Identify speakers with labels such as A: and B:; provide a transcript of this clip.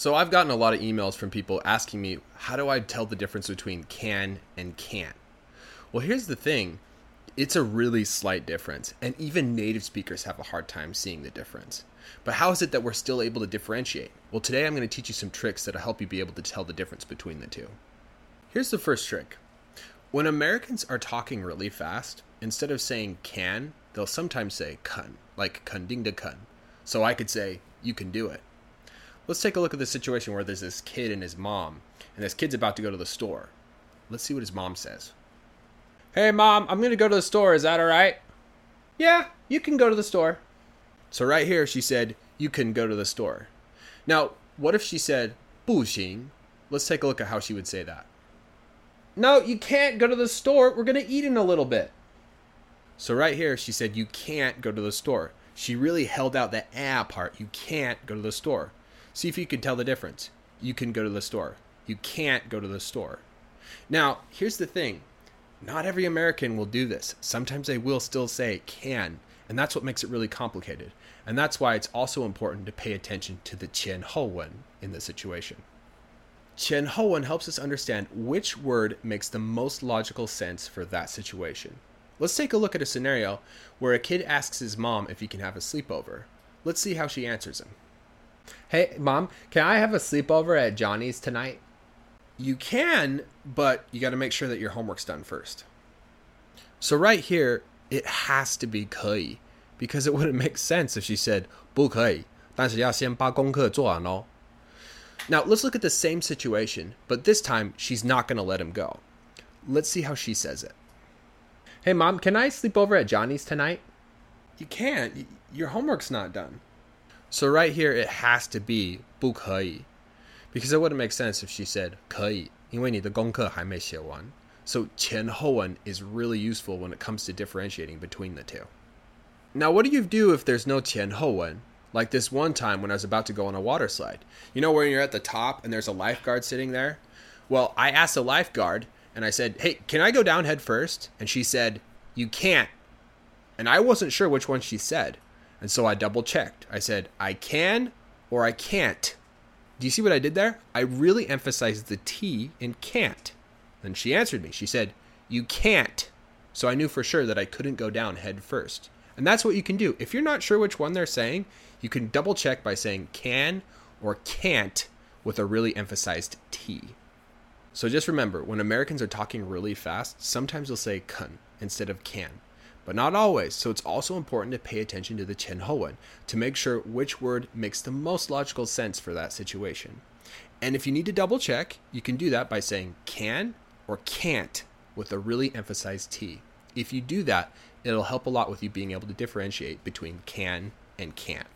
A: So I've gotten a lot of emails from people asking me, how do I tell the difference between can and can't? Well, here's the thing it's a really slight difference, and even native speakers have a hard time seeing the difference. But how is it that we're still able to differentiate? Well, today I'm going to teach you some tricks that'll help you be able to tell the difference between the two. Here's the first trick when Americans are talking really fast, instead of saying can, they'll sometimes say kun, like kun ding de kun. So I could say, you can do it. Let's take a look at the situation where there's this kid and his mom, and this kid's about to go to the store. Let's see what his mom says. Hey, mom, I'm going to go to the store. Is that all right? Yeah, you can go to the store. So, right here, she said, You can go to the store. Now, what if she said, 不行? Let's take a look at how she would say that. No, you can't go to the store. We're going to eat in a little bit. So, right here, she said, You can't go to the store. She really held out the ah part. You can't go to the store. See if you can tell the difference. You can go to the store. You can't go to the store. Now, here's the thing not every American will do this. Sometimes they will still say can, and that's what makes it really complicated. And that's why it's also important to pay attention to the qian hou wen in this situation. Qian hou wen helps us understand which word makes the most logical sense for that situation. Let's take a look at a scenario where a kid asks his mom if he can have a sleepover. Let's see how she answers him.
B: Hey, mom, can I have a sleepover at Johnny's tonight?
A: You can, but you got to make sure that your homework's done first. So right here, it has to be 可以 because it wouldn't make sense if she said 不可以，但是要先把功课做完哦. Now let's look at the same situation, but this time she's not going to let him go. Let's see how she says it.
B: Hey mom, can I sleep over at Johnny's tonight?
A: You can't. Your homework's not done. So right here, it has to be 不可以 because it wouldn't make sense if she said 可以，因为你的功课还没写完. So 前后文 is really useful when it comes to differentiating between the two. Now, what do you do if there's no 前后文? Like this one time when I was about to go on a water slide. You know where you're at the top and there's a lifeguard sitting there? Well, I asked the lifeguard and I said, "Hey, can I go down head first? And she said, "You can't." And I wasn't sure which one she said. And so I double checked. I said, "I can or I can't." Do you see what I did there? I really emphasized the T in can't. Then she answered me. She said, You can't. So I knew for sure that I couldn't go down head first. And that's what you can do. If you're not sure which one they're saying, you can double check by saying can or can't with a really emphasized T. So just remember, when Americans are talking really fast, sometimes they'll say kun instead of can but not always. So it's also important to pay attention to the wen to make sure which word makes the most logical sense for that situation. And if you need to double check, you can do that by saying can or can't with a really emphasized T. If you do that, it'll help a lot with you being able to differentiate between can and can't.